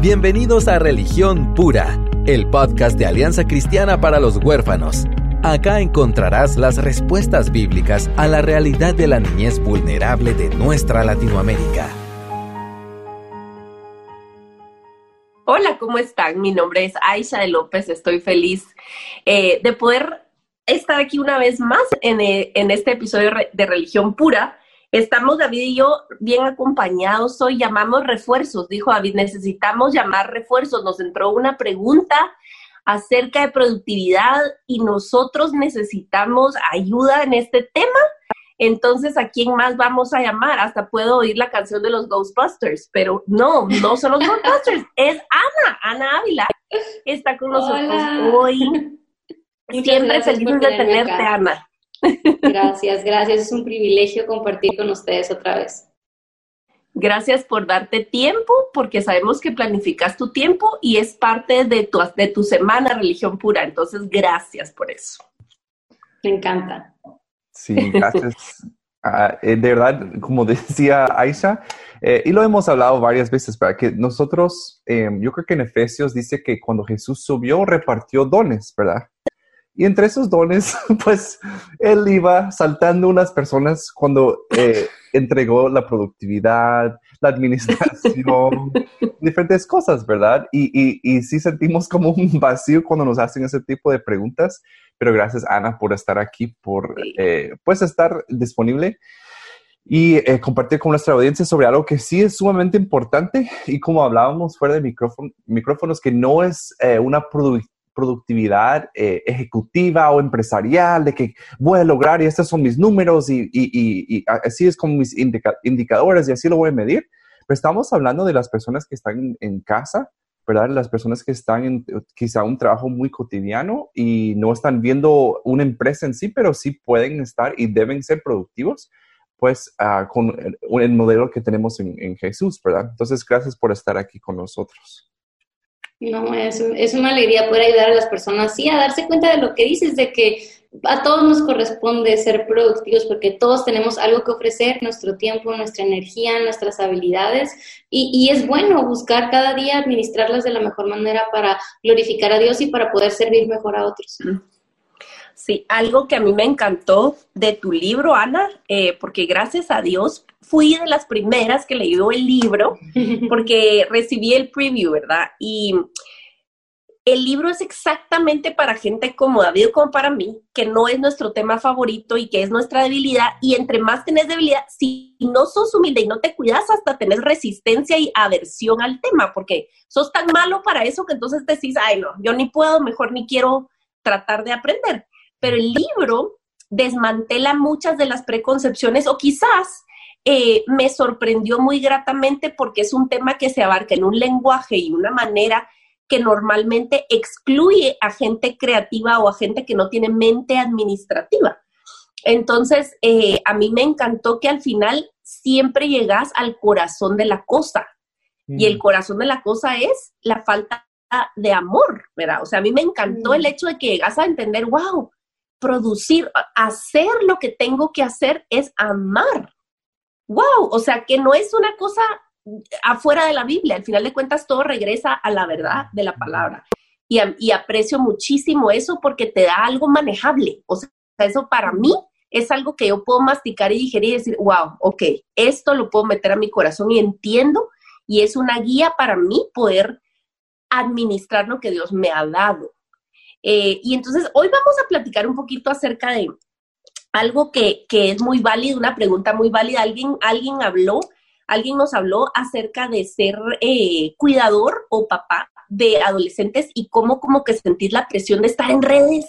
Bienvenidos a Religión Pura, el podcast de Alianza Cristiana para los Huérfanos. Acá encontrarás las respuestas bíblicas a la realidad de la niñez vulnerable de nuestra Latinoamérica. Hola, ¿cómo están? Mi nombre es Aisha de López. Estoy feliz eh, de poder estar aquí una vez más en, eh, en este episodio de Religión Pura. Estamos David y yo bien acompañados hoy, llamamos refuerzos, dijo David, necesitamos llamar refuerzos. Nos entró una pregunta acerca de productividad y nosotros necesitamos ayuda en este tema. Entonces, ¿a quién más vamos a llamar? Hasta puedo oír la canción de los Ghostbusters, pero no, no son los Ghostbusters, es Ana, Ana Ávila. Está con nosotros hoy. Siempre feliz de tenerte, Ana. Gracias, gracias. Es un privilegio compartir con ustedes otra vez. Gracias por darte tiempo, porque sabemos que planificas tu tiempo y es parte de tu, de tu semana Religión Pura. Entonces, gracias por eso. Me encanta. Sí, gracias. Ah, eh, de verdad, como decía Aisha, eh, y lo hemos hablado varias veces, para que nosotros, em, yo creo que en Efesios dice que cuando Jesús subió, repartió dones, ¿verdad? Y entre esos dones, pues él iba saltando unas personas cuando eh, entregó la productividad, la administración, diferentes cosas, ¿verdad? Y, y, y, sí sentimos como un vacío cuando nos hacen ese tipo de preguntas, pero gracias Ana por estar aquí, por eh, pues estar disponible y eh, compartir con nuestra audiencia sobre algo que sí es sumamente importante y como hablábamos fuera de micrófono, micrófonos, que no es una productividad productividad eh, ejecutiva o empresarial, de que voy a lograr y estos son mis números y, y, y, así es como mis indicadores y así lo voy a medir. Pero estamos hablando de las personas que están en, casa, ¿verdad? Las personas que están en quizá un trabajo muy cotidiano y no están viendo una empresa en sí, pero sí pueden estar y deben ser productivos, pues uh, con el, el, modelo que tenemos en, en Jesús, ¿verdad? Entonces, gracias por estar aquí con nosotros. No, es, es una alegría poder ayudar a las personas, sí, a darse cuenta de lo que dices, de que a todos nos corresponde ser productivos porque todos tenemos algo que ofrecer, nuestro tiempo, nuestra energía, nuestras habilidades, y, y, es bueno buscar cada día administrarlas de la mejor manera para glorificar a Dios y para poder servir mejor a otros. Sí, algo que a mí me encantó de tu libro, Ana, eh, porque gracias a Dios fui de las primeras que leyó el libro porque recibí el preview, ¿verdad? Y el libro es exactamente para gente como David como para mí, que no es nuestro tema favorito y que es nuestra debilidad. Y entre más tenés debilidad, si no sos humilde y no te cuidas, hasta tenés resistencia y aversión al tema, porque sos tan malo para eso que entonces decís, ay, no, yo ni puedo, mejor ni quiero tratar de aprender. Pero el libro desmantela muchas de las preconcepciones o quizás eh, me sorprendió muy gratamente porque es un tema que se abarca en un lenguaje y una manera que normalmente excluye a gente creativa o a gente que no tiene mente administrativa. Entonces, eh, a mí me encantó que al final siempre llegas al corazón de la cosa. Y el mm. corazón de la cosa es la falta de amor, ¿verdad? O sea, a mí me encantó el mm. hecho de que llegas a entender, wow, producir, hacer lo que tengo que hacer es amar wow, o sea, que no es una cosa afuera de la Biblia, al final de cuentas todo regresa a la verdad de la palabra. Y, aprecio muchísimo eso porque te da algo manejable, o sea, eso para mí es algo que yo puedo masticar y digerir y decir, wow, ok, esto lo puedo meter a mi corazón y entiendo y es una guía para mí poder administrar lo que Dios me ha dado. Eh, y entonces hoy vamos a platicar un poquito acerca de algo que, es muy válido, una pregunta muy válida. Alguien, alguien habló, alguien nos habló acerca de ser eh, cuidador o papá de adolescentes y cómo como que sentir la presión de estar en redes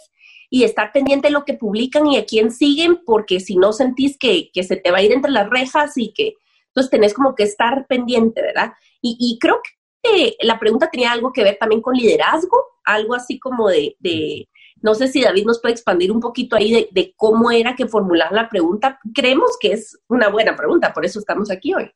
y estar pendiente de lo que publican y a quién siguen, porque si no sentís que, se te va a ir entre las rejas y que entonces tenés como que estar pendiente, ¿verdad? Y, y creo que la pregunta tenía algo que ver también con liderazgo, algo así como de, de no sé si David nos puede expandir un poquito ahí de, cómo era que formular la pregunta. Creemos que es una buena pregunta, por eso estamos aquí hoy.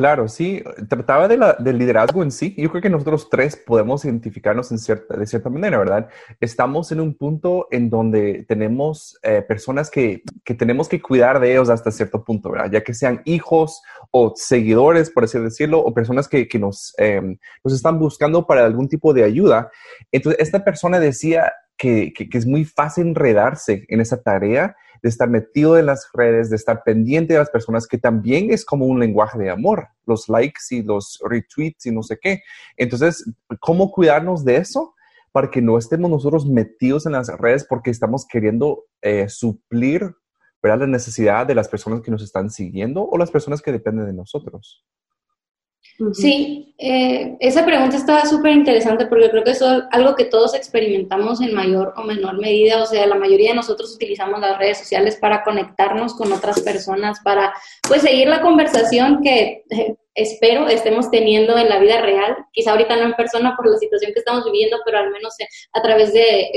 Claro, sí. Trataba del liderazgo en sí. Yo creo que nosotros tres podemos identificarnos de cierta manera, ¿verdad? Estamos en un punto en donde tenemos eh, personas que, que, tenemos que cuidar de ellos hasta cierto punto, ¿verdad? Ya que sean hijos o seguidores, por así decirlo, o personas que, que nos, eh, nos están buscando para algún tipo de ayuda. Entonces, esta persona decía que, es muy fácil enredarse en esa tarea de estar metido en las redes, de estar pendiente de las personas, que también es como un lenguaje de amor, los likes y los retweets y no sé qué. Entonces, ¿cómo cuidarnos de eso? Para que no estemos nosotros metidos en las redes porque estamos queriendo eh, suplir la necesidad de las personas que nos están siguiendo o las personas que dependen de nosotros. Sí, eh, esa pregunta está súper interesante porque creo que es algo que todos experimentamos en mayor o menor medida. O sea, la mayoría de nosotros utilizamos las redes sociales para conectarnos con otras personas, para pues seguir la conversación que eh, espero estemos teniendo en la vida real. Quizá ahorita no en persona por la situación que estamos viviendo, pero al menos eh, a través de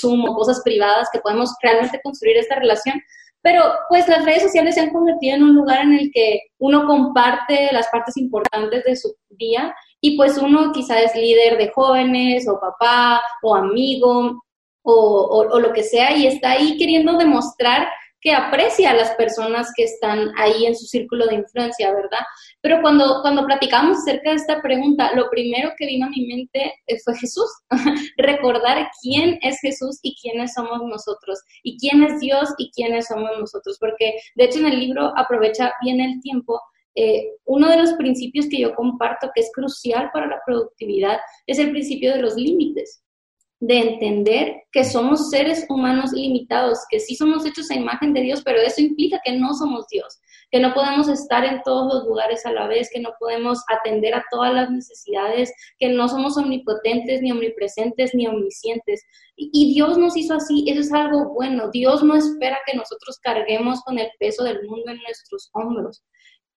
Zoom o cosas privadas que podemos realmente construir esta relación. Pero pues las redes sociales se han convertido en un lugar en el que uno comparte las partes importantes de su día y pues uno quizá es líder de jóvenes o papá o amigo o, o, lo que sea y está ahí queriendo demostrar que aprecia a las personas que están ahí en su círculo de influencia, ¿verdad? Pero cuando, cuando platicamos acerca de esta pregunta, lo primero que vino a mi mente eh, fue Jesús, recordar quién es Jesús y quiénes somos nosotros, y quién es Dios y quiénes somos nosotros, porque de hecho en el libro aprovecha bien el tiempo eh, uno de los principios que yo comparto que es crucial para la productividad es el principio de los límites de entender que somos seres humanos limitados, que sí somos hechos a imagen de Dios, pero eso implica que no somos Dios, que no podemos estar en todos los lugares a la vez, que no podemos atender a todas las necesidades, que no somos omnipotentes, ni omnipresentes, ni omniscientes. Y, Dios nos hizo así, eso es algo bueno. Dios no espera que nosotros carguemos con el peso del mundo en nuestros hombros.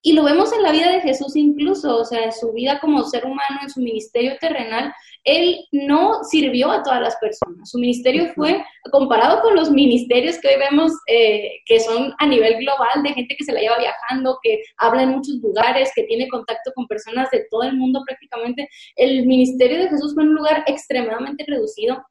Y lo vemos en la vida de Jesús incluso, o sea, en su vida como ser humano, en su ministerio terrenal, él no sirvió a todas las personas. Su ministerio fue, comparado con los ministerios que hoy vemos, eh, que son a nivel global, de gente que se la lleva viajando, que habla en muchos lugares, que tiene contacto con personas de todo el mundo prácticamente, el ministerio de Jesús fue un lugar extremadamente reducido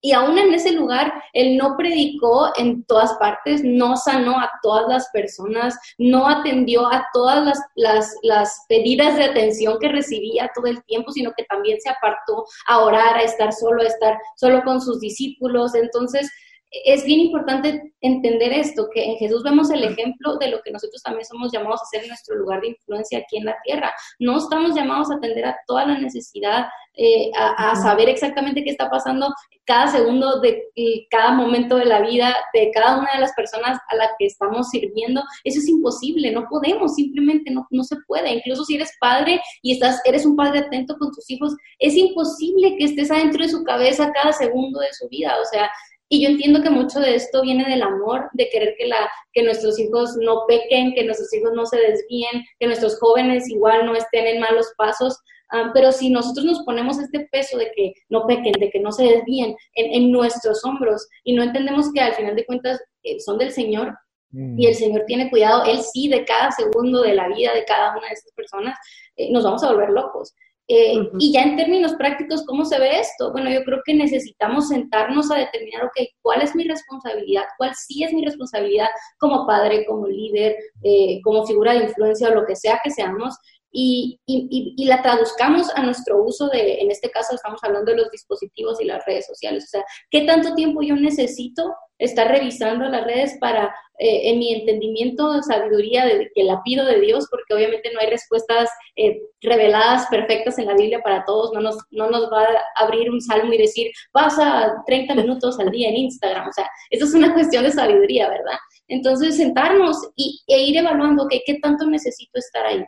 y aún en ese lugar, él no predicó en todas partes, no sanó a todas las personas, no atendió a todas las, las, las, pedidas de atención que recibía todo el tiempo, sino que también se apartó a orar, a estar solo, a estar solo con sus discípulos. Entonces, es bien importante entender esto, que en Jesús vemos el ejemplo de lo que nosotros también somos llamados a ser en nuestro lugar de influencia aquí en la tierra. No estamos llamados a atender a toda la necesidad, eh, a, saber exactamente qué está pasando cada segundo de cada momento de la vida de cada una de las personas a la que estamos sirviendo. Eso es imposible, no podemos, simplemente no, no se puede. Incluso si eres padre y estás, eres un padre atento con tus hijos, es imposible que estés adentro de su cabeza cada segundo de su vida. O sea, y yo entiendo que mucho de esto viene del amor, de querer que, la, que nuestros hijos no pequen, que nuestros hijos no se desvíen, que nuestros jóvenes igual no estén en malos pasos. Ah, pero si nosotros nos ponemos este peso de que no pequen, de que no se desvíen en, nuestros hombros y no entendemos que al final de cuentas eh, son del Señor y el mm. Señor tiene cuidado, Él sí, de cada segundo de la vida de cada una de estas personas, eh, nos vamos a volver locos. Eh, y ya en términos prácticos, ¿cómo se ve esto? Bueno, yo creo que necesitamos sentarnos a determinar, ok, ¿cuál es mi responsabilidad? ¿Cuál sí es mi responsabilidad como padre, como líder, eh, como figura de influencia o lo que sea que seamos? Y, y, y, la traduzcamos a nuestro uso de, en este caso estamos hablando de los dispositivos y las redes sociales. O sea, ¿qué tanto tiempo yo necesito estar revisando las redes para, eh, en mi entendimiento, sabiduría de, que la pido de Dios, porque obviamente no hay respuestas eh, reveladas perfectas en la Biblia para todos, no nos, no nos va a abrir un salmo y decir, pasa 30 minutos al día en Instagram. O sea, eso es una cuestión de sabiduría, ¿verdad? Entonces, sentarnos y, e ir evaluando, que ¿qué tanto necesito estar ahí?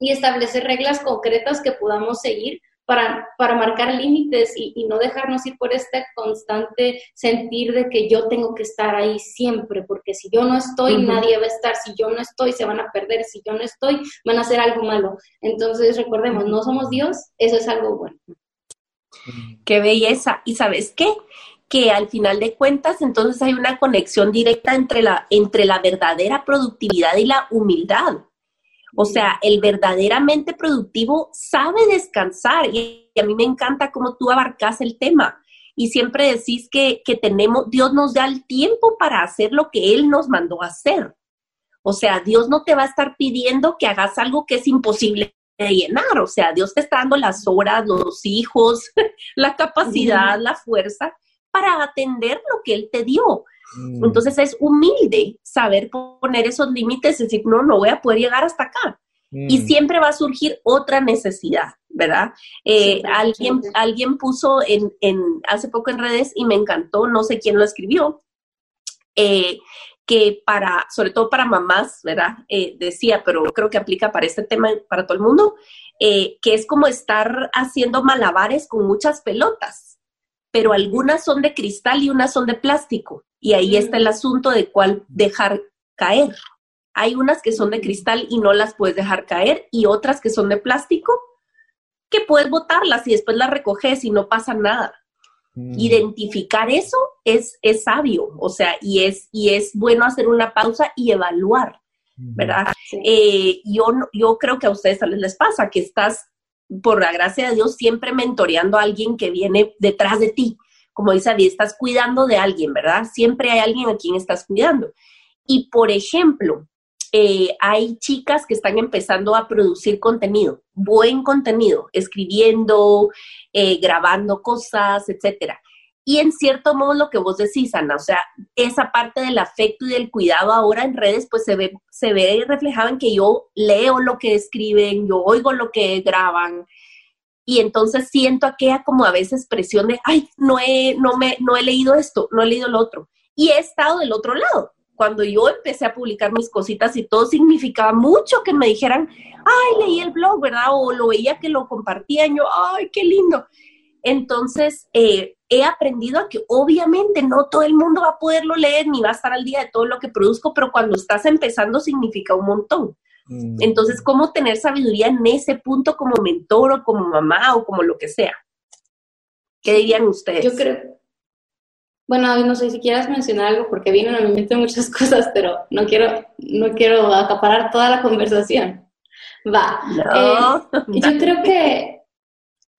Y establecer reglas concretas que podamos seguir para, para marcar límites y, no dejarnos ir por este constante sentir de que yo tengo que estar ahí siempre, porque si yo no estoy, nadie va a estar, si yo no estoy, se van a perder, si yo no estoy, van a hacer algo malo. Entonces, recordemos, no somos Dios, eso es algo bueno. Qué belleza. ¿Y sabes qué? que al final de cuentas entonces hay una conexión directa entre la, entre la verdadera productividad y la humildad. O sea, el verdaderamente productivo sabe descansar y a mí me encanta cómo tú abarcas el tema y siempre decís que, que tenemos, Dios nos da el tiempo para hacer lo que Él nos mandó a hacer. O sea, Dios no te va a estar pidiendo que hagas algo que es imposible de llenar. O sea, Dios te está dando las horas, los hijos, la capacidad, la fuerza para atender lo que Él te dio. Mm. Entonces es humilde saber poner esos límites y decir, no, no voy a poder llegar hasta acá. Y mm. siempre va a surgir otra necesidad, ¿verdad? Eh, alguien, alguien puso en, en, hace poco en redes y me encantó, no sé quién lo escribió, eh, que para, sobre todo para mamás, ¿verdad? Eh, decía, pero creo que aplica para este tema, para todo el mundo, que es como estar haciendo malabares con muchas pelotas, pero algunas son de cristal y unas son de plástico. Y ahí está el asunto de cuál dejar caer. Hay unas que son de cristal y no las puedes dejar caer y otras que son de plástico que puedes botarlas y después las recoges y no pasa nada. Mm. Identificar eso es, es sabio, o sea, y es, y es bueno hacer una pausa y evaluar, ¿verdad? Eh, yo, yo creo que a ustedes tal vez les pasa que estás, por la gracia de Dios, siempre mentoreando a alguien que viene detrás de ti como dice Adi, estás cuidando de alguien, ¿verdad? Siempre hay alguien a quien estás cuidando. Y por ejemplo, eh, hay chicas que están empezando a producir contenido, buen contenido, escribiendo, eh, grabando cosas, etcétera. Y en cierto modo lo que vos decís, Ana, o sea, esa parte del afecto y del cuidado ahora en redes, pues se ve, se ve reflejado en que yo leo lo que escriben, yo oigo lo que graban, y entonces siento aquella como a veces presión de, ay, no he, no, me, no he leído esto, no he leído lo otro. Y he estado del otro lado. Cuando yo empecé a publicar mis cositas y todo significaba mucho que me dijeran, ay, leí el blog, ¿verdad? O lo veía que lo compartían, yo, ay, qué lindo. Entonces, eh, he aprendido a que obviamente no todo el mundo va a poderlo leer ni va a estar al día de todo lo que produzco, pero cuando estás empezando significa un montón. Entonces, ¿cómo tener sabiduría en ese punto como mentor o como mamá o como lo que sea? ¿Qué dirían ustedes? Yo creo, bueno, no sé si quieras mencionar algo porque vienen a mi mente muchas cosas, pero no quiero, no quiero acaparar toda la conversación. Va. Eh, yo creo que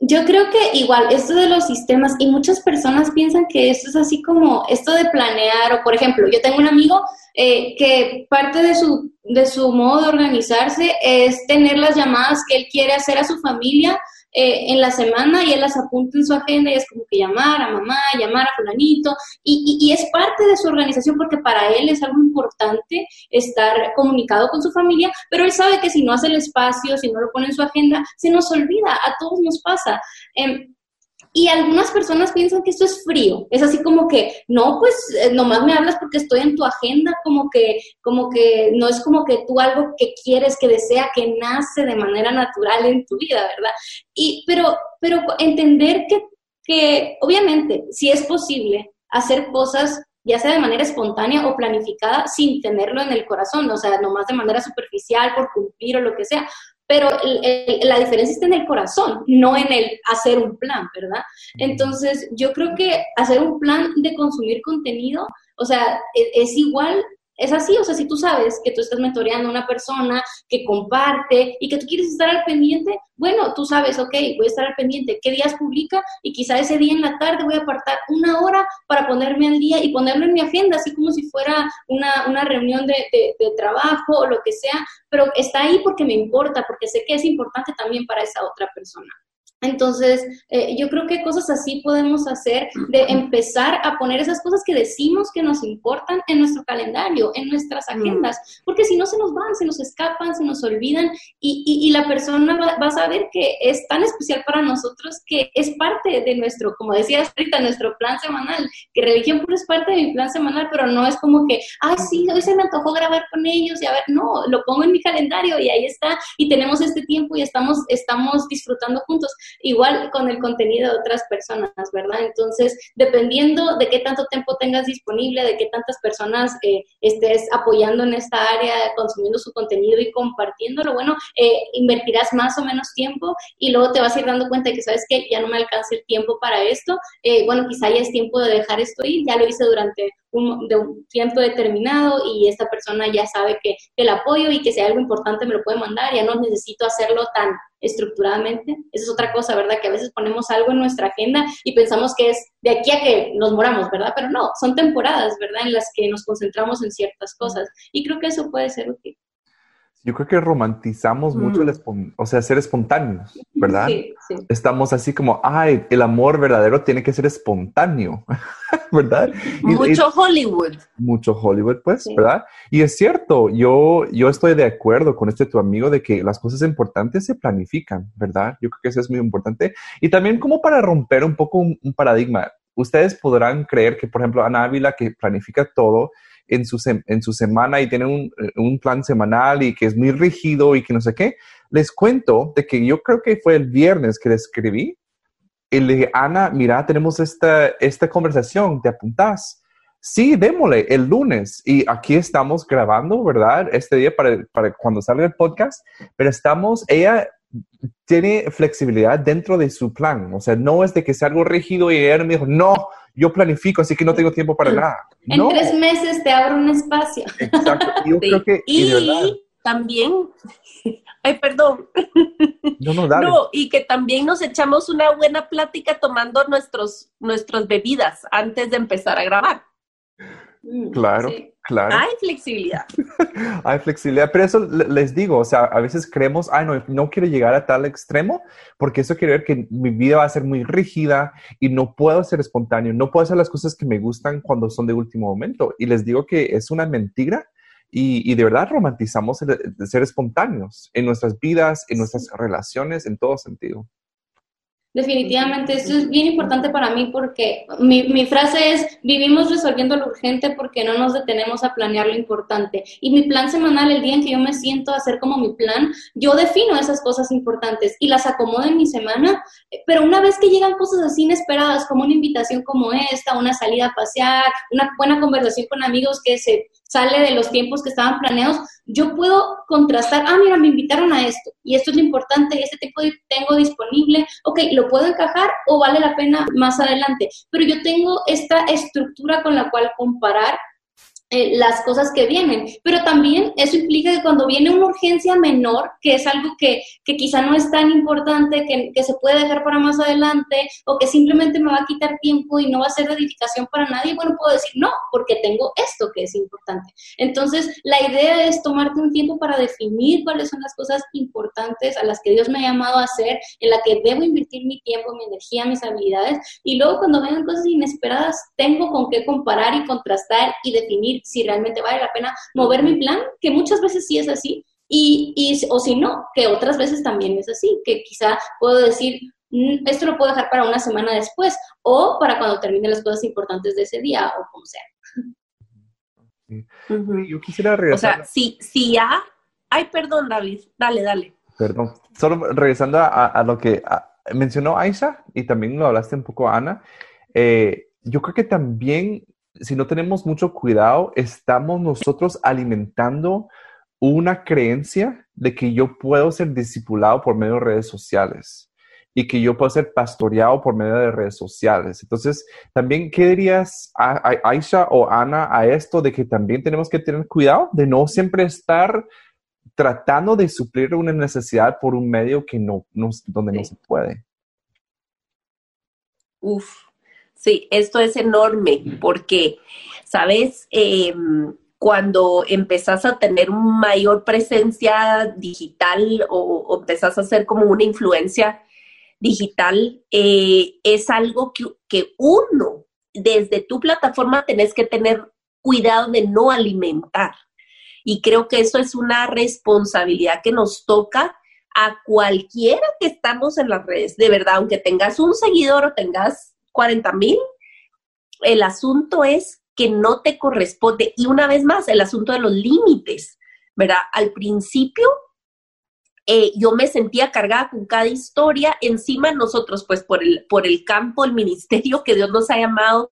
yo creo que igual esto de los sistemas y muchas personas piensan que esto es así como esto de planear o por ejemplo yo tengo un amigo eh, que parte de su, de su modo de organizarse es tener las llamadas que él quiere hacer a su familia eh, en la semana y él las apunta en su agenda y es como que llamar a mamá, llamar a fulanito y, y, es parte de su organización porque para él es algo importante estar comunicado con su familia, pero él sabe que si no hace el espacio, si no lo pone en su agenda, se nos olvida, a todos nos pasa. Em, y algunas personas piensan que esto es frío, es así como que, no, pues eh, nomás me hablas porque estoy en tu agenda, como que, como que no es como que tú algo que quieres, que desea, que nace de manera natural en tu vida, ¿verdad? Y, pero, pero entender que, que obviamente, si es posible hacer cosas ya sea de manera espontánea o planificada, sin tenerlo en el corazón, o sea, nomás de manera superficial, por cumplir o lo que sea, pero la diferencia está en el corazón, no en el hacer un plan, ¿verdad? Entonces, yo creo que hacer un plan de consumir contenido, o sea, es, es igual es así, o sea, si tú sabes que tú estás mentoreando a una persona que comparte y que tú quieres estar al pendiente, bueno, tú sabes, ok, voy a estar al pendiente, qué días publica y quizá ese día en la tarde voy a apartar una hora para ponerme al día y ponerlo en mi agenda, así como si fuera una, una reunión de, de trabajo o lo que sea, pero está ahí porque me importa, porque sé que es importante también para esa otra persona. Entonces, eh, yo creo que cosas así podemos hacer de empezar a poner esas cosas que decimos que nos importan en nuestro calendario, en nuestras mm. agendas, porque si no se nos van, se nos escapan, se nos olvidan y, y, la persona va, a saber que es tan especial para nosotros que es parte de nuestro, como decías ahorita, nuestro plan semanal, que religión pura es parte de mi plan semanal, pero no es como que, ay, sí, hoy se me antojó grabar con ellos y a ver, no, lo pongo en mi calendario y ahí está y tenemos este tiempo y estamos, estamos disfrutando juntos igual con el contenido de otras personas, ¿verdad? Entonces, dependiendo de qué tanto tiempo tengas disponible, de qué tantas personas eh, estés apoyando en esta área, consumiendo su contenido y compartiéndolo, bueno, eh, invertirás más o menos tiempo y luego te vas a ir dando cuenta de que, ¿sabes que Ya no me alcanza el tiempo para esto, eh, bueno, quizá ya es tiempo de dejar esto ir, ya lo hice durante un, de un tiempo determinado y esta persona ya sabe que, el apoyo y que si hay algo importante me lo puede mandar, ya no necesito hacerlo tan estructuradamente. Esa es otra cosa, ¿verdad? Que a veces ponemos algo en nuestra agenda y pensamos que es de aquí a que nos moramos, ¿verdad? Pero no, son temporadas, ¿verdad? En las que nos concentramos en ciertas cosas y creo que eso puede ser útil. Yo creo que romantizamos mucho el mm. o sea, ser espontáneos, ¿verdad? Sí, sí. Estamos así como, ay, el amor verdadero tiene que ser espontáneo, ¿verdad? Mucho Hollywood. Mucho Hollywood, pues, ¿verdad? Y es cierto, yo, yo estoy de acuerdo con este tu amigo de que las cosas importantes se planifican, ¿verdad? Yo creo que eso es muy importante. Y también como para romper un poco un, un paradigma, ustedes podrán creer que, por ejemplo, Ana Ávila, que planifica todo, en su, en su semana y tiene un, un, plan semanal y que es muy rígido y que no sé qué. Les cuento de que yo creo que fue el viernes que le escribí y le dije, Ana, mira, tenemos esta, esta conversación, ¿te apuntás? Sí, démosle el lunes. Y aquí estamos grabando, ¿verdad? Este día para, para cuando salga el podcast, pero estamos, ella tiene flexibilidad dentro de su plan. O sea, no es de que sea algo rígido y ella me dijo, no, yo planifico, así que no tengo tiempo para nada. En tres meses te abro un espacio. Exacto. Yo creo que, y, también, ay, perdón. No, no, dale. No, y que también nos echamos una buena plática tomando nuestros, nuestras bebidas antes de empezar a grabar. Claro. Claro. Hay flexibilidad. Hay flexibilidad, pero eso les digo, o sea, a veces creemos, ay, no, no quiero llegar a tal extremo, porque eso quiere decir que mi vida va a ser muy rígida y no puedo ser espontáneo, no puedo hacer las cosas que me gustan cuando son de último momento. Y les digo que es una mentira y, y de verdad romantizamos el, el ser espontáneos en nuestras vidas, en nuestras relaciones, en todo sentido. Definitivamente, eso es bien importante para mí porque mi, mi, frase es, vivimos resolviendo lo urgente porque no nos detenemos a planear lo importante. Y mi plan semanal, el día en que yo me siento a hacer como mi plan, yo defino esas cosas importantes y las acomodo en mi semana, pero una vez que llegan cosas así inesperadas, como una invitación como esta, una salida a pasear, una buena conversación con amigos que se sale de los tiempos que estaban planeados, yo puedo contrastar, ah, mira, me invitaron a esto, y esto es lo importante, este tipo tengo disponible, ok, lo puedo encajar o vale la pena más adelante, pero yo tengo esta estructura con la cual comparar eh, las cosas que vienen. Pero también eso implica que cuando viene una urgencia menor, que es algo que, que quizá no es tan importante, que, se puede dejar para más adelante, o que simplemente me va a quitar tiempo y no va a ser de edificación para nadie, bueno, puedo decir no, porque tengo esto que es importante. Entonces, la idea es tomarte un tiempo para definir cuáles son las cosas importantes a las que Dios me ha llamado a hacer, en la que debo invertir mi tiempo, mi energía, mis habilidades, y luego cuando vengan cosas inesperadas, tengo con qué comparar y contrastar y definir si realmente vale la pena mover mi plan, que muchas veces sí es así, y, y, o si no, que otras veces también es así, que quizá puedo decir, mm, esto lo puedo dejar para una semana después, o para cuando termine las cosas importantes de ese día, o como sea. Yo quisiera regresar. O sea, si, si ya... Ay, perdón, David, dale, dale. Perdón. Solo regresando a, lo que mencionó Aisha y también lo hablaste un poco, Ana, eh, yo creo que también si no tenemos mucho cuidado, estamos nosotros alimentando una creencia de que yo puedo ser discipulado por medio de redes sociales y que yo puedo ser pastoreado por medio de redes sociales. Entonces, también, ¿qué dirías, a, Aisha o Ana, a esto de que también tenemos que tener cuidado de no siempre estar tratando de suplir una necesidad por un medio que no, donde no se puede? Uf, Sí, esto es enorme porque, ¿sabes? Em, cuando empezás a tener mayor presencia digital o, empezás a ser como una influencia digital, eh, es algo que, que uno, desde tu plataforma, tenés que tener cuidado de no alimentar. Y creo que eso es una responsabilidad que nos toca a cualquiera que estamos en las redes. De verdad, aunque tengas un seguidor o tengas 40 mil, el asunto es que no te corresponde. Y una vez más, el asunto de los límites, ¿verdad? Al principio, eh, yo me sentía cargada con cada historia. Encima nosotros, pues por el, por el campo, el ministerio que Dios nos ha llamado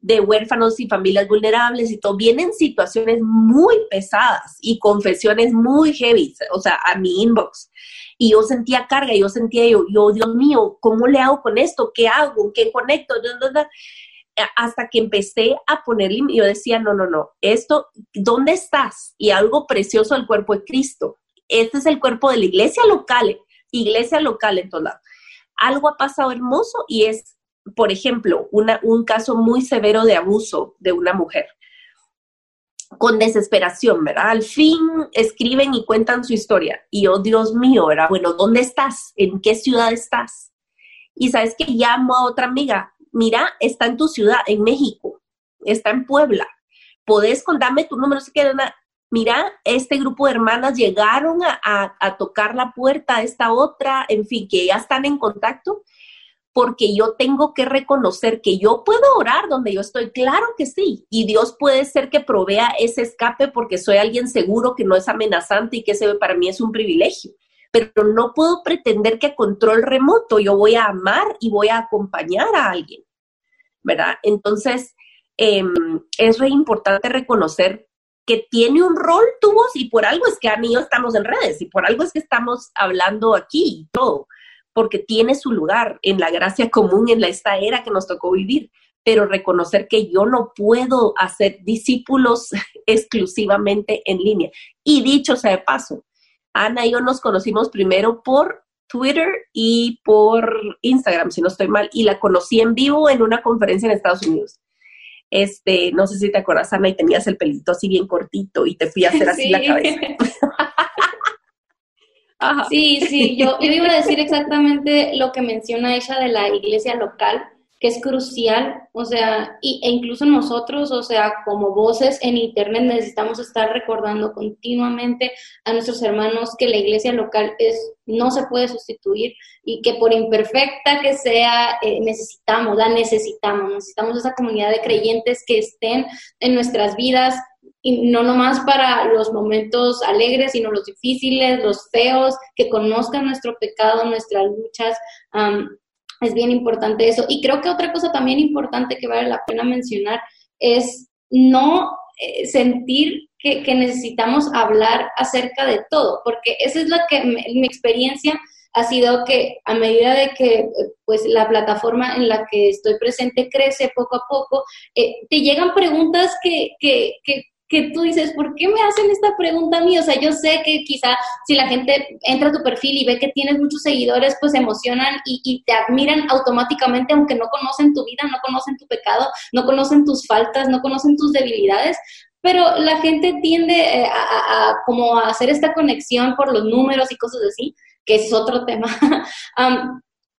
de huérfanos y familias vulnerables y todo, vienen situaciones muy pesadas y confesiones muy heavy, o sea, a mi inbox. Y yo sentía carga, yo sentía yo, yo, Dios mío, ¿cómo le hago con esto? ¿Qué hago? ¿Qué conecto? Hasta que empecé a ponerle, yo decía, no, no, no, esto, ¿dónde estás? Y algo precioso del cuerpo de Cristo. Este es el cuerpo de la iglesia local, iglesia local en todo lado. Algo ha pasado hermoso y es por ejemplo, un caso muy severo de abuso de una mujer con desesperación, ¿verdad? Al fin escriben y cuentan su historia. Y oh, Dios mío, ¿verdad? Bueno, ¿dónde estás? ¿En qué ciudad estás? Y sabes que llamo a otra amiga, mira, está en tu ciudad, en México, está en Puebla. ¿Podés contarme tu número? Si quieres, mira, este grupo de hermanas llegaron a, a, tocar la puerta a esta otra, en fin, que ya están en contacto porque yo tengo que reconocer que yo puedo orar donde yo estoy, claro que sí, y Dios puede ser que provea ese escape porque soy alguien seguro que no es amenazante y que ese para mí es un privilegio, pero no puedo pretender que a control remoto yo voy a amar y voy a acompañar a alguien, ¿verdad? Entonces, em, es importante reconocer que tiene un rol tu voz y por algo es que a mí yo estamos en redes y por algo es que estamos hablando aquí y todo porque tiene su lugar en la gracia común en esta era que nos tocó vivir, pero reconocer que yo no puedo hacer discípulos exclusivamente en línea. Y dicho sea de paso, Ana y yo nos conocimos primero por Twitter y por Instagram, si no estoy mal, y la conocí en vivo en una conferencia en Estados Unidos. Este, no sé si te acuerdas, Ana, y tenías el pelito así bien cortito y te fui a hacer así la cabeza. Sí, sí, yo, yo iba a decir exactamente lo que menciona ella de la iglesia local, que es crucial, o sea, y, e incluso nosotros, o sea, como voces en Internet necesitamos estar recordando continuamente a nuestros hermanos que la iglesia local es, no se puede sustituir y que por imperfecta que sea, eh, necesitamos, la necesitamos, necesitamos esa comunidad de creyentes que estén en nuestras vidas, y no nomás para los momentos alegres, sino los difíciles, los feos, que conozcan nuestro pecado, nuestras luchas. es bien importante eso. Y creo que otra cosa también importante que vale la pena mencionar es no eh, sentir que, necesitamos hablar acerca de todo, porque esa es la que mi experiencia ha sido que a medida de que pues la plataforma en la que estoy presente crece poco a poco, eh, te llegan preguntas que, que, que que tú dices, ¿por qué me hacen esta pregunta a mí? O sea, yo sé que quizá si la gente entra a tu perfil y ve que tienes muchos seguidores, pues se emocionan y, te admiran automáticamente, aunque no conocen tu vida, no conocen tu pecado, no conocen tus faltas, no conocen tus debilidades. Pero la gente tiende eh, a, como a hacer esta conexión por los números y cosas así, que es otro tema.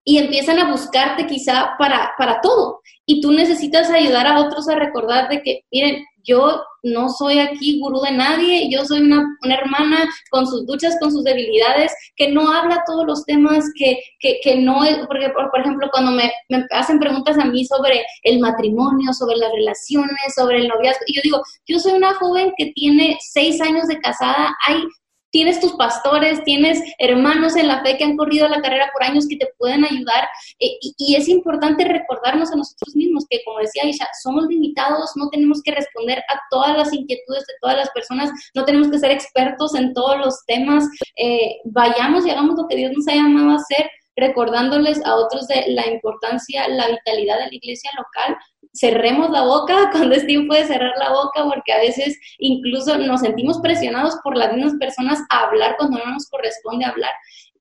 Y empiezan a buscarte quizá para, para todo. Y tú necesitas ayudar a otros a recordar de que, miren, yo no soy aquí gurú de nadie, yo soy una, hermana con sus duchas, con sus debilidades, que no habla todos los temas, que, que, que no es, porque por, ejemplo, cuando me, me, hacen preguntas a mí sobre el matrimonio, sobre las relaciones, sobre el noviazgo, y yo digo, yo soy una joven que tiene seis años de casada, hay tienes tus pastores, tienes hermanos en la fe que han corrido la carrera por años que te pueden ayudar. Eh, y, es importante recordarnos a nosotros mismos que, como decía Aisha, somos limitados, no tenemos que responder a todas las inquietudes de todas las personas, no tenemos que ser expertos en todos los temas, eh, vayamos y hagamos lo que Dios nos ha llamado a hacer recordándoles a otros de la importancia, la vitalidad de la iglesia local. Cerremos la boca cuando es tiempo de cerrar la boca, porque a veces incluso nos sentimos presionados por las mismas personas a hablar cuando no nos corresponde hablar.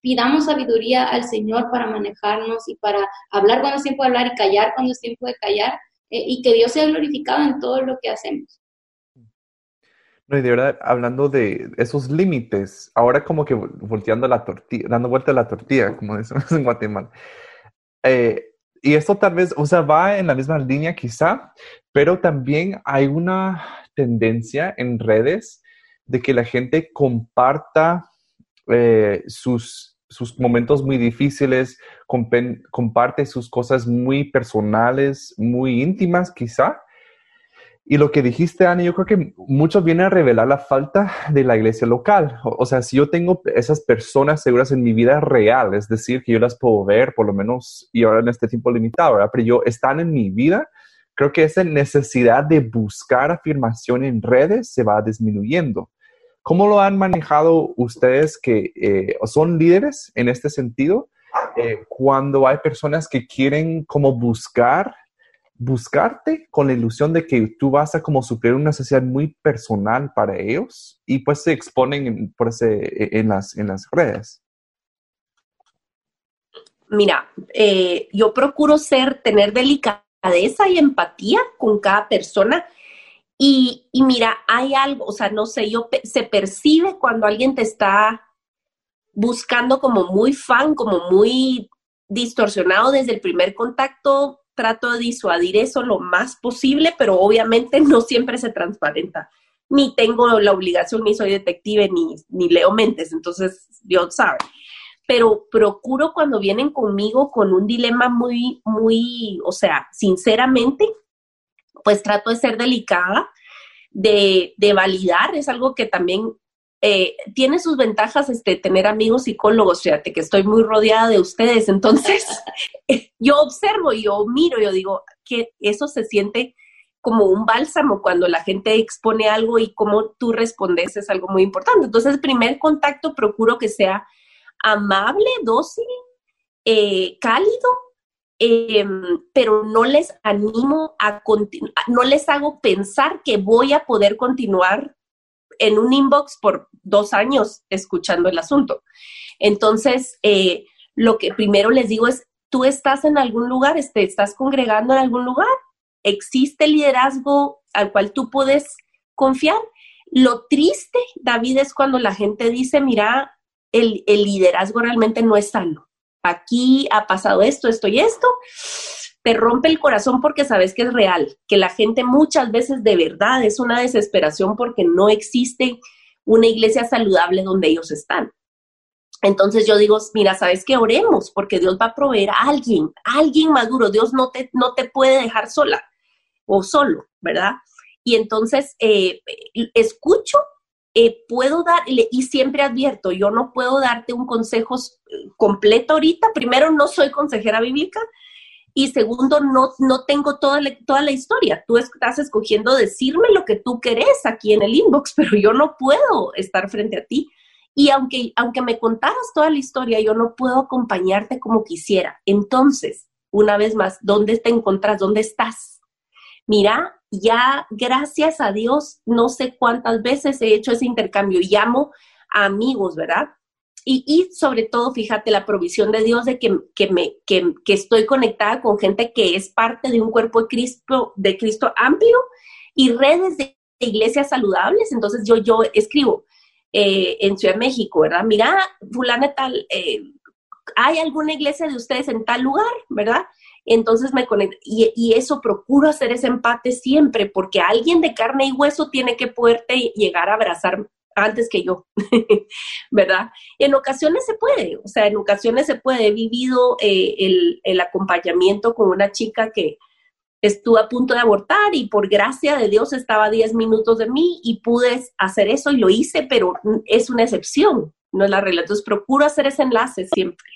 Pidamos sabiduría al Señor para manejarnos y para hablar cuando es tiempo de hablar y callar cuando es tiempo de callar, eh, y que Dios sea glorificado en todo lo que hacemos. No, y de verdad, hablando de esos límites, ahora como que volteando la tortilla, dando vuelta a la tortilla, como decimos en Guatemala. Eh, y esto tal vez, o sea, va en la misma línea quizá, pero también hay una tendencia en redes de que la gente comparta eh, sus, sus momentos muy difíciles, comparte sus cosas muy personales, muy íntimas quizá, Y lo que dijiste, Ana, yo creo que mucho viene a revelar la falta de la iglesia local. O, sea, si yo tengo esas personas seguras en mi vida real, es decir, que yo las puedo ver, por lo menos, y ahora en este tiempo limitado, ¿verdad? Pero yo están en mi vida, creo que esa necesidad de buscar afirmación en redes se va disminuyendo. ¿Cómo lo han manejado ustedes que eh, son líderes en este sentido? Eh, cuando hay personas que quieren como buscar buscarte con la ilusión de que tú vas a como suplir una necesidad muy personal para ellos y pues se exponen en, por ese, en, las, en las redes. Mira, eh, yo procuro ser, tener delicadeza y empatía con cada persona. Y, y, mira, hay algo, o sea, no sé, yo se percibe cuando alguien te está buscando como muy fan, como muy distorsionado desde el primer contacto, trato de disuadir eso lo más posible, pero obviamente no siempre se transparenta. Ni tengo la obligación, ni soy detective, ni, ni leo mentes, entonces Dios sabe. Pero procuro cuando vienen conmigo con un dilema muy, muy, o sea, sinceramente, pues trato de ser delicada, de, de validar, es algo que también eh, tiene sus ventajas este, tener amigos psicólogos, fíjate que estoy muy rodeada de ustedes, entonces yo observo, yo miro, yo digo que eso se siente como un bálsamo cuando la gente expone algo y cómo tú respondes es algo muy importante. Entonces, primer contacto procuro que sea amable, dócil, eh, cálido, em, pero no les animo a continuar, no les hago pensar que voy a poder continuar en un inbox por dos años escuchando el asunto. Entonces, eh, lo que primero les digo es, tú estás en algún lugar, te estás congregando en algún lugar, existe liderazgo al cual tú puedes confiar. Lo triste, David, es cuando la gente dice, mira, el, el liderazgo realmente no es sano. Aquí ha pasado esto, esto y esto te rompe el corazón porque sabes que es real, que la gente muchas veces de verdad es una desesperación porque no existe una iglesia saludable donde ellos están. Entonces yo digo, mira, sabes que oremos porque Dios va a proveer a alguien, a alguien maduro. Dios no te, no te puede dejar sola o solo, ¿verdad? Y entonces eh, escucho, eh, puedo dar, y siempre advierto, yo no puedo darte un consejo completo ahorita. Primero, no soy consejera bíblica, y segundo, no, no tengo toda la, toda la historia. Tú estás escogiendo decirme lo que tú querés aquí en el inbox, pero yo no puedo estar frente a ti. Y aunque, aunque me contaras toda la historia, yo no puedo acompañarte como quisiera. Entonces, una vez más, ¿dónde te encontrás? ¿Dónde estás? Mira, ya gracias a Dios, no sé cuántas veces he hecho ese intercambio. Llamo a amigos, ¿verdad? Y, sobre todo, fíjate, la provisión de Dios de que, me, que, estoy conectada con gente que es parte de un cuerpo de Cristo, de Cristo amplio y redes de iglesias saludables. Entonces yo, yo escribo eh, en Ciudad de México, ¿verdad? Mira, fulana tal, eh, ¿hay alguna iglesia de ustedes en tal lugar, verdad? Entonces me conecto y, y, eso procuro hacer ese empate siempre porque alguien de carne y hueso tiene que poderte llegar a abrazar antes que yo, ¿verdad? En ocasiones se puede, o sea, en ocasiones se puede. He vivido eh, el, el, acompañamiento con una chica que estuvo a punto de abortar y por gracia de Dios estaba a 10 minutos de mí y pude hacer eso y lo hice, pero es una excepción, no es la regla. Entonces procuro hacer ese enlace siempre.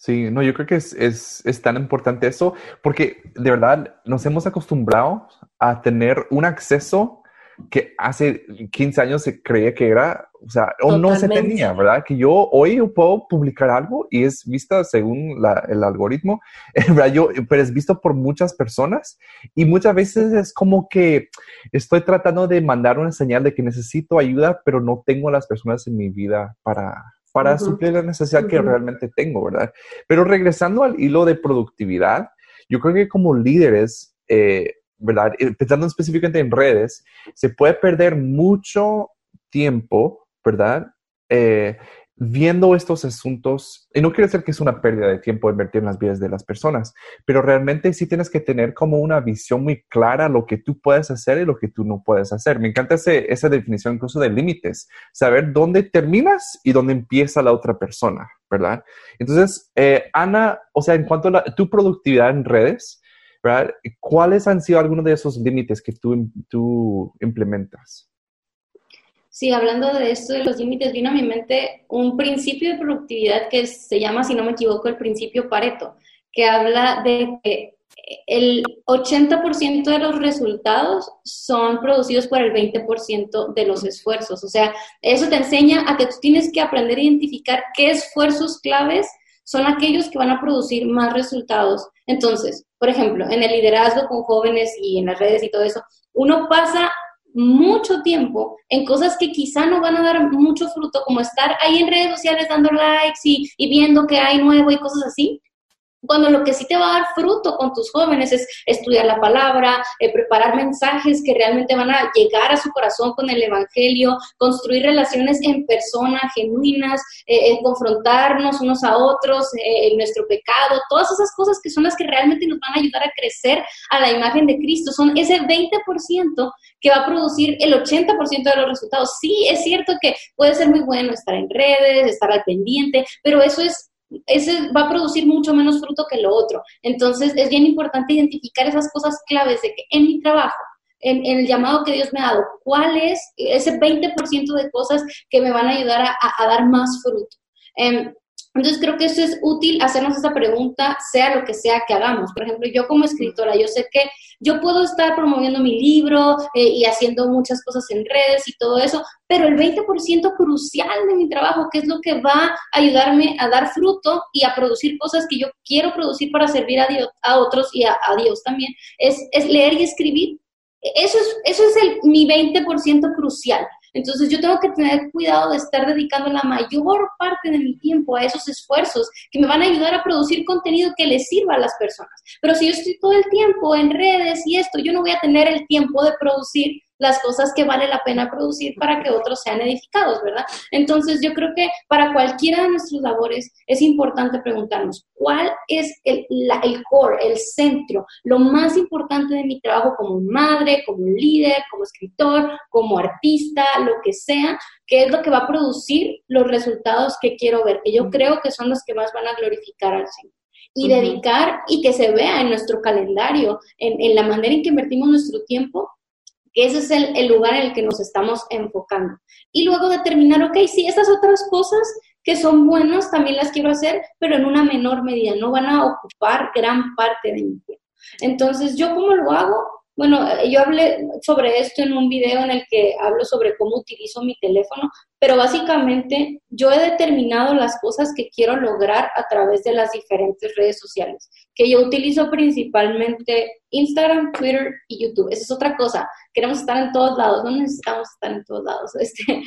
Sí, no, yo creo que es, es, es, tan importante eso, porque de verdad nos hemos acostumbrado a tener un acceso que hace 15 años se creía que era, o sea, o no se tenía, ¿verdad? Que yo hoy puedo publicar algo y es vista según el algoritmo, ¿verdad? Yo, pero es visto por muchas personas y muchas veces es como que estoy tratando de mandar una señal de que necesito ayuda, pero no tengo las personas en mi vida para, para suplir la necesidad que realmente tengo, ¿verdad? Pero regresando al hilo de productividad, yo creo que como líderes, eh, ¿verdad? Eh, pensando específicamente en redes, se puede perder mucho tiempo, ¿verdad? Eh, viendo estos asuntos, y no quiere decir que es una pérdida de tiempo invertir en las vidas de las personas, pero realmente sí tienes que tener como una visión muy clara lo que tú puedes hacer y lo que tú no puedes hacer. Me encanta esa definición incluso de límites, saber dónde terminas y dónde empieza la otra persona, ¿verdad? Entonces, eh, Ana, o sea, en cuanto a tu productividad en redes, ¿verdad? ¿Cuáles han sido algunos de esos límites que tú, tú implementas? Sí, hablando de esto de los límites, vino a mi mente un principio de productividad que se llama, si no me equivoco, el principio Pareto, que habla de que el 80% de los resultados son producidos por el 20% de los esfuerzos. O sea, eso te enseña a que tú tienes que aprender a identificar qué esfuerzos claves son aquellos que van a producir más resultados. Entonces, por ejemplo, en el liderazgo con jóvenes y en las redes y todo eso, uno pasa mucho tiempo en cosas que quizá no van a dar mucho fruto, como estar ahí en redes sociales dando likes y, y viendo que hay nuevo y cosas así, cuando lo que sí te va a dar fruto con tus jóvenes es estudiar la palabra, eh, preparar mensajes que realmente van a llegar a su corazón con el Evangelio, construir relaciones en persona, genuinas, eh, confrontarnos unos a otros, eh, en nuestro pecado, todas esas cosas que son las que realmente nos van a ayudar a crecer a la imagen de Cristo. Son ese 20% que va a producir el 80% de los resultados. Sí, es cierto que puede ser muy bueno estar en redes, estar al pendiente, pero eso es ese va a producir mucho menos fruto que lo otro. Entonces es bien importante identificar esas cosas claves de que en mi trabajo, en, el llamado que Dios me ha dado, cuál es ese 20% de cosas que me van a ayudar a, dar más fruto. Em, entonces creo que eso es útil hacernos esa pregunta, sea lo que sea que hagamos. Por ejemplo, yo como escritora, yo sé que yo puedo estar promoviendo mi libro eh, y haciendo muchas cosas en redes y todo eso, pero el 20% crucial de mi trabajo, que es lo que va a ayudarme a dar fruto y a producir cosas que yo quiero producir para servir a, Dios, a otros y a, Dios también, es, es leer y escribir. Eso es, eso es el, mi 20% crucial. Entonces yo tengo que tener cuidado de estar dedicando la mayor parte de mi tiempo a esos esfuerzos que me van a ayudar a producir contenido que les sirva a las personas. Pero si yo estoy todo el tiempo en redes y esto, yo no voy a tener el tiempo de producir las cosas que vale la pena producir para que otros sean edificados, ¿verdad? Entonces yo creo que para cualquiera de nuestras labores es importante preguntarnos cuál es el, el core, el centro, lo más importante de mi trabajo como madre, como líder, como escritor, como artista, lo que sea, qué es lo que va a producir los resultados que quiero ver, que yo creo que son los que más van a glorificar al Señor y dedicar y que se vea en nuestro calendario, en, en, la manera en que invertimos nuestro tiempo, que ese es el, lugar en el que nos estamos enfocando. Y luego determinar, ok, sí, estas otras cosas que son buenas también las quiero hacer, pero en una menor medida, no van a ocupar gran parte de mi tiempo. Entonces, ¿yo cómo lo hago? Bueno, yo hablé sobre esto en un video en el que hablo sobre cómo utilizo mi teléfono, pero básicamente yo he determinado las cosas que quiero lograr a través de las diferentes redes sociales, que yo utilizo principalmente Instagram, Twitter y YouTube. Esa es otra cosa. Queremos estar en todos lados, no necesitamos estar en todos lados. Este,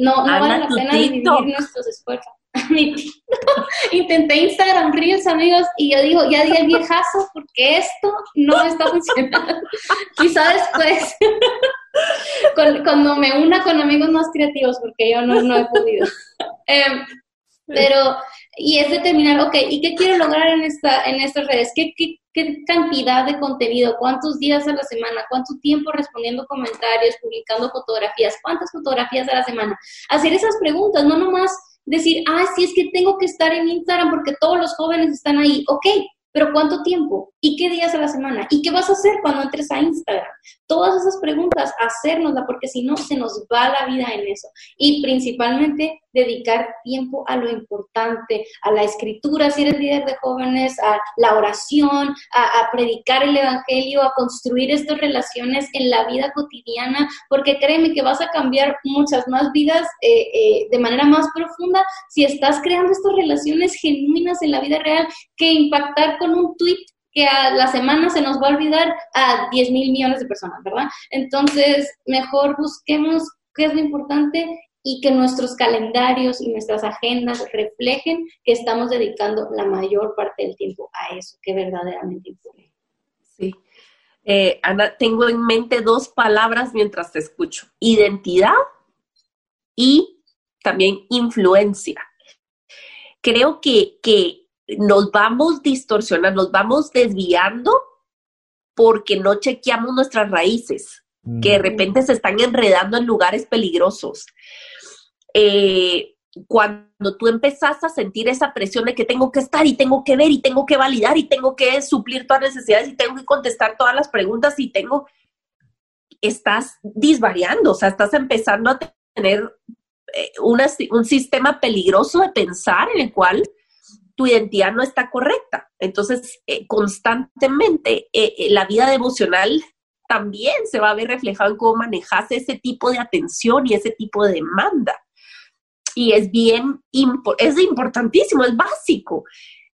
no no vale la pena dividir nuestros esfuerzos. Intenté Instagram Reels, amigos, y yo digo, ya di el viejazo porque esto no está funcionando. Quizá después, cuando me una con amigos más creativos, porque yo no, no he podido. Em, pero, y es determinar, ok, ¿y qué quiero lograr en, esta, en estas redes? ¿Qué, qué, qué cantidad de contenido? ¿Cuántos días a la semana? ¿Cuánto tiempo respondiendo comentarios, publicando fotografías? ¿Cuántas fotografías a la semana? Hacer esas preguntas, no nomás decir, ah, sí, es que tengo que estar en Instagram porque todos los jóvenes están ahí. Ok, pero ¿cuánto tiempo? ¿Y qué días a la semana? ¿Y qué vas a hacer cuando entres a Instagram? Todas esas preguntas, hacérnoslas, porque si no, se nos va la vida en eso. Y principalmente dedicar tiempo a lo importante, a la escritura, si eres líder de jóvenes, a la oración, a, predicar el Evangelio, a construir estas relaciones en la vida cotidiana, porque créeme que vas a cambiar muchas más vidas eh, eh, de manera más profunda si estás creando estas relaciones genuinas en la vida real que impactar con un tweet que a la semana se nos va a olvidar a 10 mil millones de personas, ¿verdad? Entonces, mejor busquemos qué es lo importante y que nuestros calendarios y nuestras agendas reflejen que estamos dedicando la mayor parte del tiempo a eso que verdaderamente importa. Sí. Eh, Ana, tengo en mente dos palabras mientras te escucho. Identidad y también influencia. Creo que, que nos vamos distorsionando, nos vamos desviando porque no chequeamos nuestras raíces, que de repente se están enredando en lugares peligrosos. Eh, cuando tú empezás a sentir esa presión de que tengo que estar y tengo que ver y tengo que validar y tengo que suplir todas las necesidades y tengo que contestar todas las preguntas y tengo, estás disvariando, o sea, estás empezando a tener eh, un sistema peligroso de pensar en el cual tu identidad no está correcta. Entonces, eh, constantemente eh, la vida devocional también se va a ver reflejado en cómo manejas ese tipo de atención y ese tipo de demanda. Y es bien, es importantísimo, es básico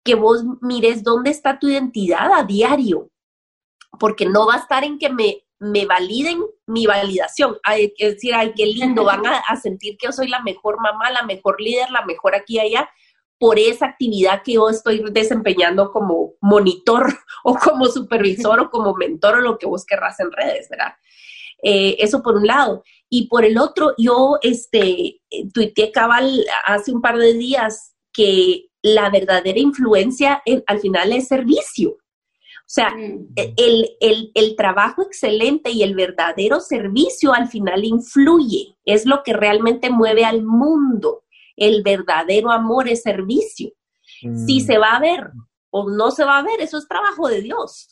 que vos mires dónde está tu identidad a diario, porque no va a estar en que me, me validen mi validación. es decir, ay, qué lindo, van a, a, sentir que yo soy la mejor mamá, la mejor líder, la mejor aquí y allá, por esa actividad que yo estoy desempeñando como monitor o como supervisor o como mentor o lo que vos querrás en redes, ¿verdad? Eh, eso por un lado. Y por el otro, yo este, tuiteé cabal hace un par de días que la verdadera influencia al final es servicio. O sea, mm. el, el, el, trabajo excelente y el verdadero servicio al final influye, es lo que realmente mueve al mundo el verdadero amor es servicio. Si mm. se va a ver o no se va a ver, eso es trabajo de Dios.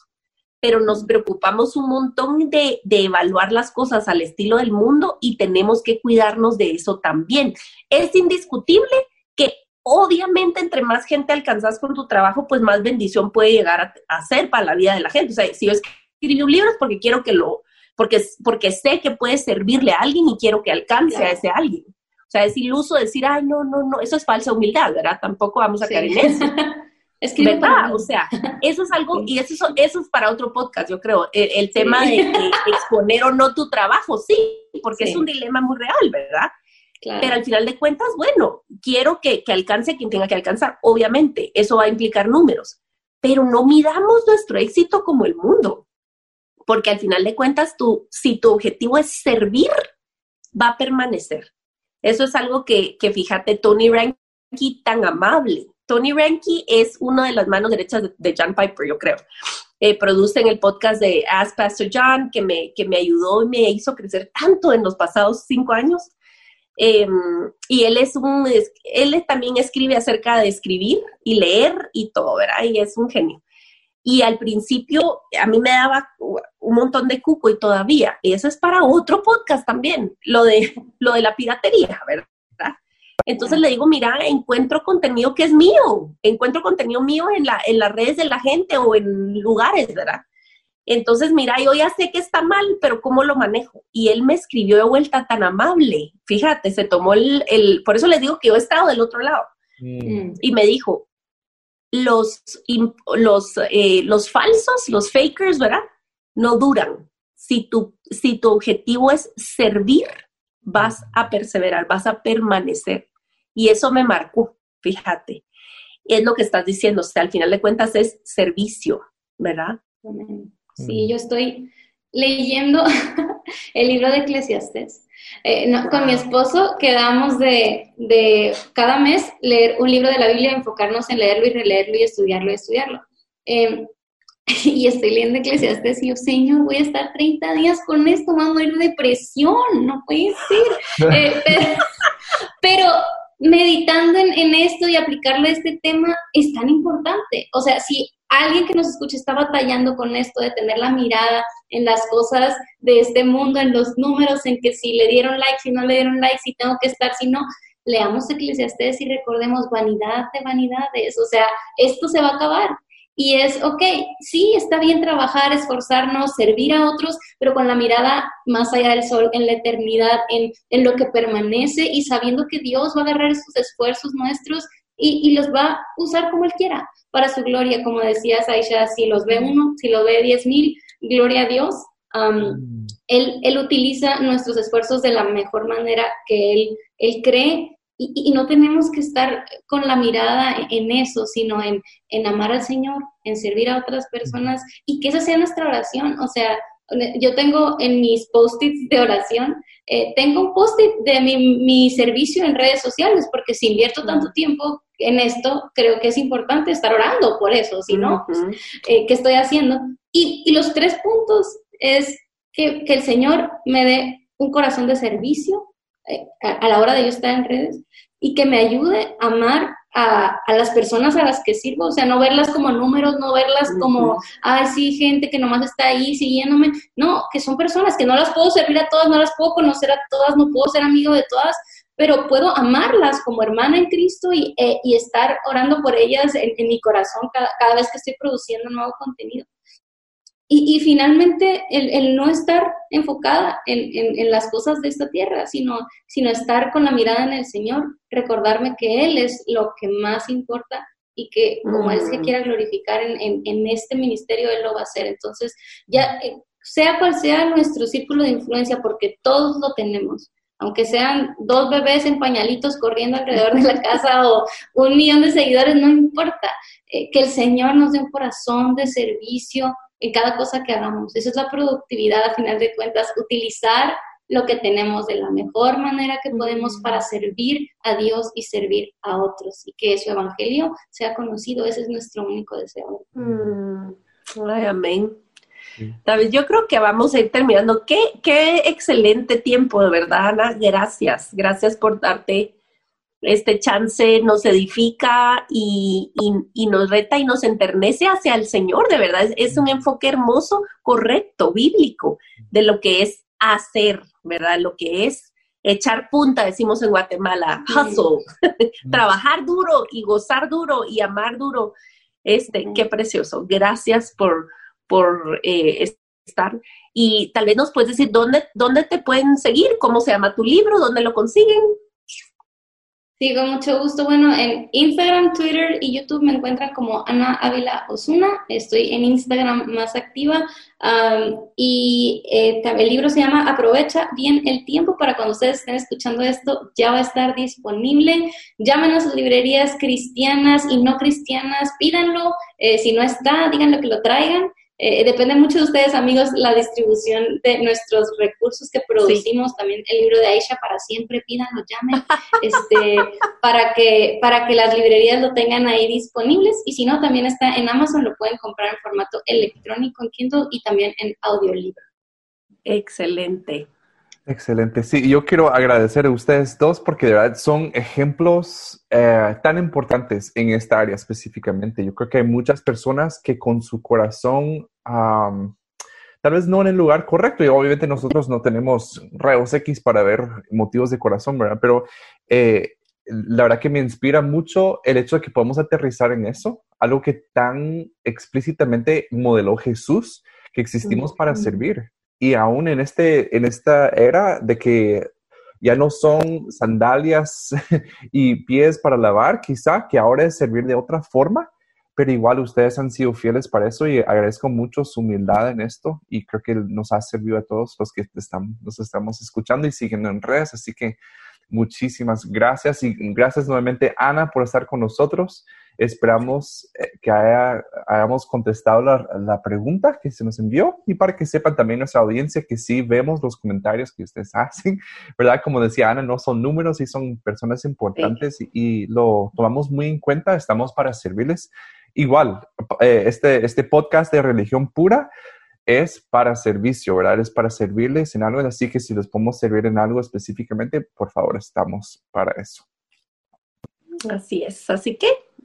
Pero nos preocupamos un montón de, evaluar las cosas al estilo del mundo y tenemos que cuidarnos de eso también. Es indiscutible que obviamente entre más gente alcanzas con tu trabajo, pues más bendición puede llegar a, ser para la vida de la gente. O sea, si yo escribo un libro es porque quiero que lo, porque, porque sé que puede servirle a alguien y quiero que alcance a ese alguien. O sea, es iluso decir, ay, no, no, no, eso es falsa humildad, ¿verdad? Tampoco vamos a caer en eso. es que ¿verdad? O sea, eso es algo, y eso, eso es para otro podcast, yo creo. El, tema de, exponer o no tu trabajo, sí, porque es un dilema muy real, ¿verdad? Pero al final de cuentas, bueno, quiero que, que alcance quien tenga que alcanzar. Obviamente, eso va a implicar números, pero no midamos nuestro éxito como el mundo, porque al final de cuentas, tú, si tu objetivo es servir, va a permanecer. Eso es algo que, fíjate, Tony Ranky tan amable. Tony Ranky es una de las manos derechas de, John Piper, yo creo. Eh, produce en el podcast de Ask Pastor John, que me, que me ayudó y me hizo crecer tanto en los pasados cinco años. Em, y él es un, él también escribe acerca de escribir y leer y todo, ¿verdad? Y es un genio. Y al principio a mí me daba un montón de cuco y todavía, y eso es para otro podcast también, lo de, lo de la piratería, ¿verdad? Entonces le digo, mira, encuentro contenido que es mío, encuentro contenido mío en, la, en las redes de la gente o en lugares, ¿verdad? Entonces, mira, yo ya sé que está mal, pero ¿cómo lo manejo? Y él me escribió de vuelta tan amable, fíjate, se tomó el, el por eso les digo que yo he estado del otro lado. Mm. Y me dijo, los, los, eh, los falsos, los fakers, ¿verdad? No duran. Si tu, si tu objetivo es servir, vas a perseverar, vas a permanecer. Y eso me marcó, fíjate. Es lo que estás diciendo, o sea, al final de cuentas es servicio, ¿verdad? Sí, yo estoy leyendo el libro de Eclesiastes eh, con mi esposo quedamos de, de, cada mes leer un libro de la Biblia, enfocarnos en leerlo y releerlo y estudiarlo y estudiarlo. Em, y estoy leyendo Eclesiastes y yo, Señor, voy a estar 30 días con esto, vamos a morir de depresión, no puede ser. Eh, pero, meditando en, en, esto y aplicarle a este tema es tan importante. O sea, si alguien que nos escuche está batallando con esto de tener la mirada en las cosas de este mundo, en los números, en que si le dieron like, si no le dieron like, si tengo que estar, si no, leamos Eclesiastes y recordemos vanidad de vanidades, o sea, esto se va a acabar. Y es, ok, sí, está bien trabajar, esforzarnos, servir a otros, pero con la mirada más allá del sol, en la eternidad, en, en lo que permanece y sabiendo que Dios va a agarrar esos esfuerzos nuestros y, y, los va a usar como Él quiera, para su gloria, como decías Aisha, si los ve uno, si lo ve diez mil, gloria a Dios. Mm. él, él, utiliza nuestros esfuerzos de la mejor manera que Él, él cree y, y, no tenemos que estar con la mirada en eso, sino en, en amar al Señor, en servir a otras personas y que esa sea nuestra oración. O sea, yo tengo en mis post-its de oración, eh, tengo un post-it de mi, mi, servicio en redes sociales, porque si invierto tanto tiempo en esto, creo que es importante estar orando por eso, si no, pues, eh, ¿qué estoy haciendo? Y, y, los tres puntos es que, que, el Señor me dé un corazón de servicio eh, a, a, la hora de yo estar en redes, y que me ayude a amar a, las personas a las que sirvo, o sea, no verlas como números, no verlas como, ay, sí, gente que nomás está ahí siguiéndome, no, que son personas que no las puedo servir a todas, no las puedo conocer a todas, no puedo ser amigo de todas, pero puedo amarlas como hermana en Cristo y, eh, estar orando por ellas en, mi corazón cada, cada, vez que estoy produciendo nuevo contenido. Y, finalmente, el, no estar enfocada en, las cosas de esta tierra, sino, sino estar con la mirada en el Señor, recordarme que Él es lo que más importa y que como Él se mm. quiera glorificar en, este ministerio, Él lo va a hacer. Entonces, ya eh, sea cual sea nuestro círculo de influencia, porque todos lo tenemos, aunque sean dos bebés en pañalitos corriendo alrededor de la casa o un millón de seguidores, no importa, eh, que el Señor nos dé un corazón de servicio en cada cosa que hagamos. Esa es la productividad a final de cuentas, utilizar lo que tenemos de la mejor manera que podemos para servir a Dios y servir a otros y que su evangelio sea conocido. Ese es nuestro único deseo. Mm. Ay, amén. David, yo creo que vamos a ir terminando. Qué, qué excelente tiempo, de verdad, Ana. Gracias. Gracias por darte este chance nos edifica y, nos reta y nos enternece hacia el Señor, de verdad. Es, un enfoque hermoso, correcto, bíblico, de lo que es hacer, ¿verdad? Lo que es echar punta, decimos en Guatemala, hustle, trabajar duro y gozar duro y amar duro. Este, qué precioso. Gracias por, por eh, estar. Y tal vez nos puedes decir dónde, dónde te pueden seguir, cómo se llama tu libro, dónde lo consiguen. Sí, con mucho gusto. Bueno, en Instagram, Twitter y YouTube me encuentran como Ana Ávila Osuna. Estoy en Instagram más activa. y eh, el libro se llama Aprovecha bien el tiempo para cuando ustedes estén escuchando esto, ya va a estar disponible. Llámenos a librerías cristianas y no cristianas, pídanlo. Eh, si no está, díganlo que lo traigan. Eh, depende mucho de ustedes, amigos, la distribución de nuestros recursos que producimos. También el libro de Aisha para siempre, pídanlo, llamen, este, para, que, para que las librerías lo tengan ahí disponibles. Y si no, también está en Amazon, lo pueden comprar en formato electrónico en Kindle y también en audiolibro. Excelente. Excelente. Sí, yo quiero agradecer a ustedes dos porque de verdad son ejemplos eh, tan importantes en esta área específicamente. Yo creo que hay muchas personas que con su corazón, tal vez no en el lugar correcto, y obviamente nosotros no tenemos rayos X para ver motivos de corazón, ¿verdad? Pero eh, la verdad que me inspira mucho el hecho de que podamos aterrizar en eso, algo que tan explícitamente modeló Jesús, que existimos para servir y aún en, este, en esta era de que ya no son sandalias y pies para lavar, quizá que ahora es servir de otra forma, pero igual ustedes han sido fieles para eso y agradezco mucho su humildad en esto y creo que nos ha servido a todos los que están, nos estamos escuchando y siguen en redes, así que muchísimas gracias y gracias nuevamente Ana por estar con nosotros. Esperamos eh, que hayamos contestado la, pregunta que se nos envió y para que sepan también nuestra audiencia que sí vemos los comentarios que ustedes hacen, ¿verdad? Como decía Ana, no son números y son personas importantes y, lo tomamos muy en cuenta, estamos para servirles. Igual, eh, este, este podcast de religión pura es para servicio, ¿verdad? Es para servirles en algo, así que si les podemos servir en algo específicamente, por favor, estamos para eso. Así es, así que